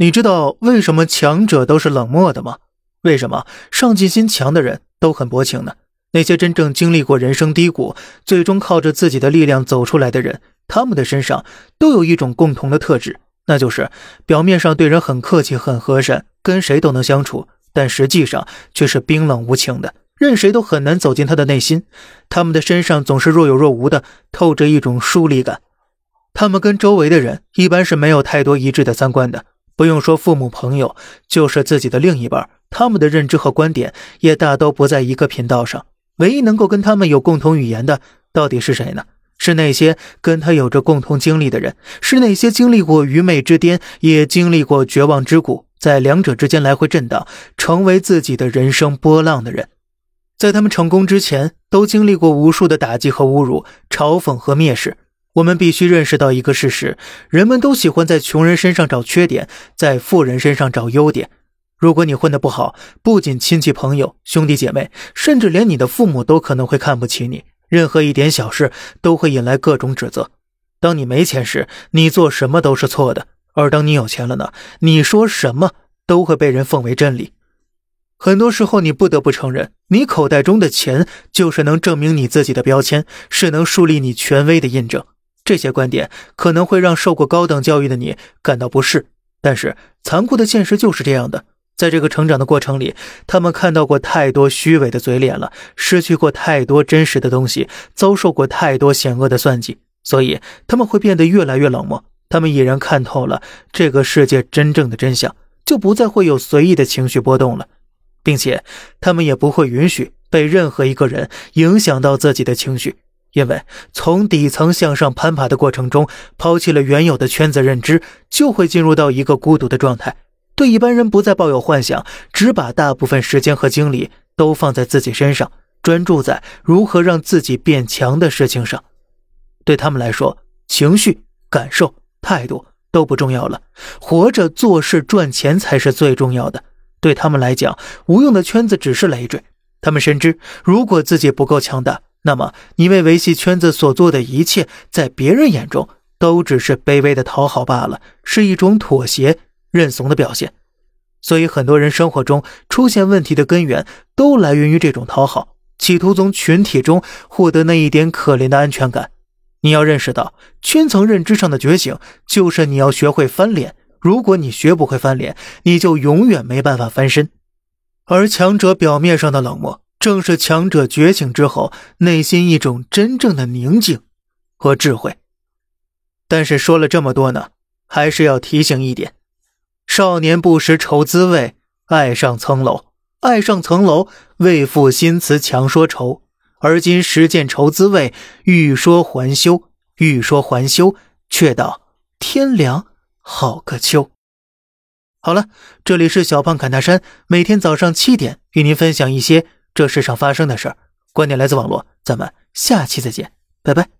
你知道为什么强者都是冷漠的吗？为什么上进心强的人都很薄情呢？那些真正经历过人生低谷，最终靠着自己的力量走出来的人，他们的身上都有一种共同的特质，那就是表面上对人很客气、很和善，跟谁都能相处，但实际上却是冰冷无情的，任谁都很难走进他的内心。他们的身上总是若有若无的透着一种疏离感。他们跟周围的人一般是没有太多一致的三观的，不用说父母、朋友，就是自己的另一半，他们的认知和观点也大都不在一个频道上。唯一能够跟他们有共同语言的，到底是谁呢？是那些跟他有着共同经历的人，是那些经历过愚昧之巅，也经历过绝望之谷，在两者之间来回震荡，成为自己的人生波浪的人。在他们成功之前，都经历过无数的打击和侮辱、嘲讽和蔑视。我们必须认识到一个事实：人们都喜欢在穷人身上找缺点，在富人身上找优点。如果你混得不好，不仅亲戚朋友、兄弟姐妹，甚至连你的父母都可能会看不起你。任何一点小事都会引来各种指责。当你没钱时，你做什么都是错的；而当你有钱了呢？你说什么都会被人奉为真理。很多时候，你不得不承认，你口袋中的钱就是能证明你自己的标签，是能树立你权威的印证。这些观点可能会让受过高等教育的你感到不适，但是残酷的现实就是这样的。在这个成长的过程里，他们看到过太多虚伪的嘴脸了，失去过太多真实的东西，遭受过太多险恶的算计，所以他们会变得越来越冷漠。他们已然看透了这个世界真正的真相，就不再会有随意的情绪波动了，并且他们也不会允许被任何一个人影响到自己的情绪。因为从底层向上攀爬的过程中，抛弃了原有的圈子认知，就会进入到一个孤独的状态。对一般人不再抱有幻想，只把大部分时间和精力都放在自己身上，专注在如何让自己变强的事情上。对他们来说，情绪、感受、态度都不重要了，活着、做事、赚钱才是最重要的。对他们来讲，无用的圈子只是累赘。他们深知，如果自己不够强大。那么，你为维系圈子所做的一切，在别人眼中都只是卑微的讨好罢了，是一种妥协、认怂的表现。所以，很多人生活中出现问题的根源，都来源于这种讨好，企图从群体中获得那一点可怜的安全感。你要认识到，圈层认知上的觉醒，就是你要学会翻脸。如果你学不会翻脸，你就永远没办法翻身。而强者表面上的冷漠。正是强者觉醒之后，内心一种真正的宁静和智慧。但是说了这么多呢，还是要提醒一点：少年不识愁滋味，爱上层楼，爱上层楼，为赋新词强说愁。而今实践愁滋味，欲说还休，欲说还休，却道天凉好个秋。好了，这里是小胖侃大山，每天早上七点与您分享一些。这世上发生的事儿，观点来自网络，咱们下期再见，拜拜。